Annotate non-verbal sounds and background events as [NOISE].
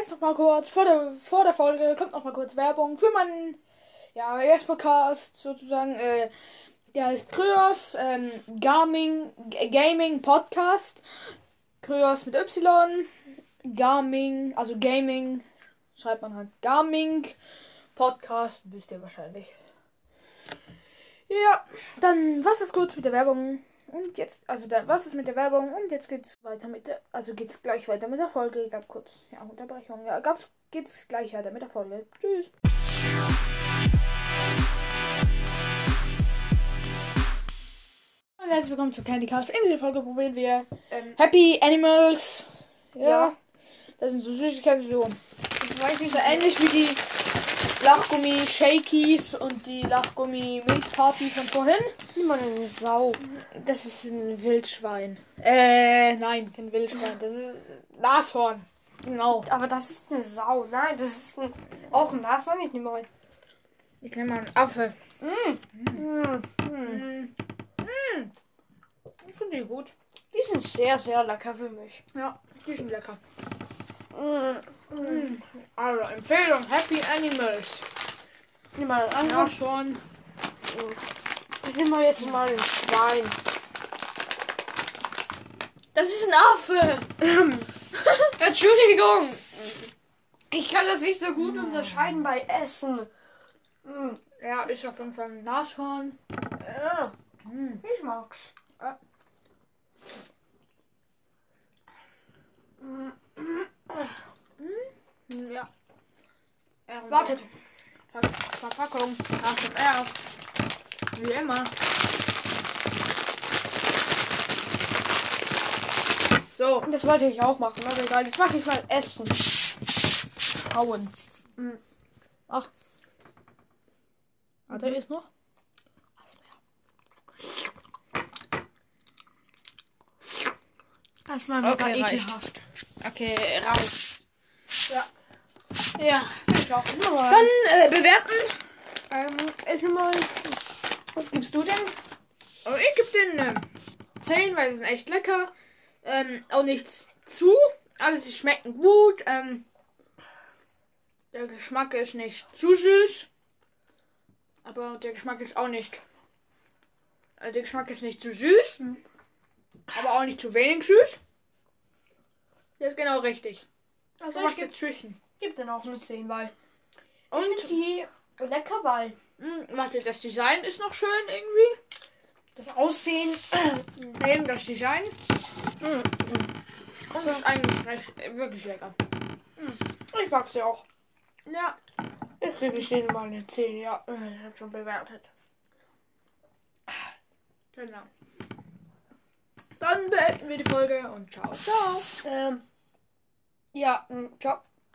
Jetzt noch mal kurz, vor der, vor der Folge kommt noch mal kurz Werbung für meinen ja, Yes-Podcast sozusagen. Äh, der heißt Kryos ähm, Gaming, Gaming Podcast. Kryos mit Y. Gaming, also Gaming, schreibt man halt Gaming Podcast, wisst ihr wahrscheinlich. Ja, dann was ist kurz mit der Werbung. Und jetzt, also dann was ist mit der Werbung und jetzt geht's weiter mit der, also geht's gleich weiter mit der Folge. Gab kurz, ja, Unterbrechung. Ja, gab's, geht's gleich weiter mit der Folge. Tschüss. Und herzlich willkommen zu Candy Cast. In dieser Folge probieren wir Ähm, Happy Animals. Ja. Ja. Das sind so Süßigkeiten, so, ich weiß nicht, so ähnlich wie die Lachgummi Shakies und die Lachgummi Milchparty von vorhin. nimm mal eine Sau. Das ist ein Wildschwein. Äh, nein, kein Wildschwein. Das ist ein Nashorn. Genau. Aber das ist eine Sau. Nein, das ist ein, auch ein Nashorn. Ich nehme mal. Ich nehme mal einen Affe. Mm. Mm. Mm. Mm. Ich finde die gut. Die sind sehr, sehr lecker für mich. Ja, die sind lecker. Mm. Mm. Also, Empfehlung, Happy Animals. Ich nehme mal einen anderen. Nashorn. Ich nehme mal jetzt mal ein Schwein. Das ist ein Affe. [LAUGHS] Entschuldigung. Ich kann das nicht so gut unterscheiden bei Essen. Ja, ist auf jeden Fall ein Nashorn. Ja, Mm. ich mag's. Ja. R Wartet. Ver Verpackung. Nach dem R. Wie immer. So. Das wollte ich auch machen, aber egal. Jetzt mache ich mal Essen. Hauen. Mhm. Ach. Warte, ist noch? Erstmal Okay, mega reicht. ekelhaft. Okay, reicht. Ja. Ja. Ich auch. Dann, Dann äh, bewerten. ähm, ich mal. Was gibst du denn? Oh, ich gebe den äh, 10, weil sie sind echt lecker. Ähm, auch nichts zu. Also sie schmecken gut. Ähm, der Geschmack ist nicht zu süß. Aber der Geschmack ist auch nicht. Also der Geschmack ist nicht zu süß. Aber auch nicht zu wenig süß. Der ist genau richtig. Also So ich gebe dazwischen. geb den auch eine 10, weil. Und die lecker, weil mh, warte, das Design ist noch schön irgendwie. das Aussehen. [CLEARS THROAT] Eben das Design. Das ist eigentlich recht, äh, wirklich lecker. Ich mag sie auch. Ja. Ich gebe ich denen mal eine 10, ja. Ich habe schon bewertet. Genau. Dann beenden wir die Folge und ciao, ciao. Ähm. Ja, mm, ciao.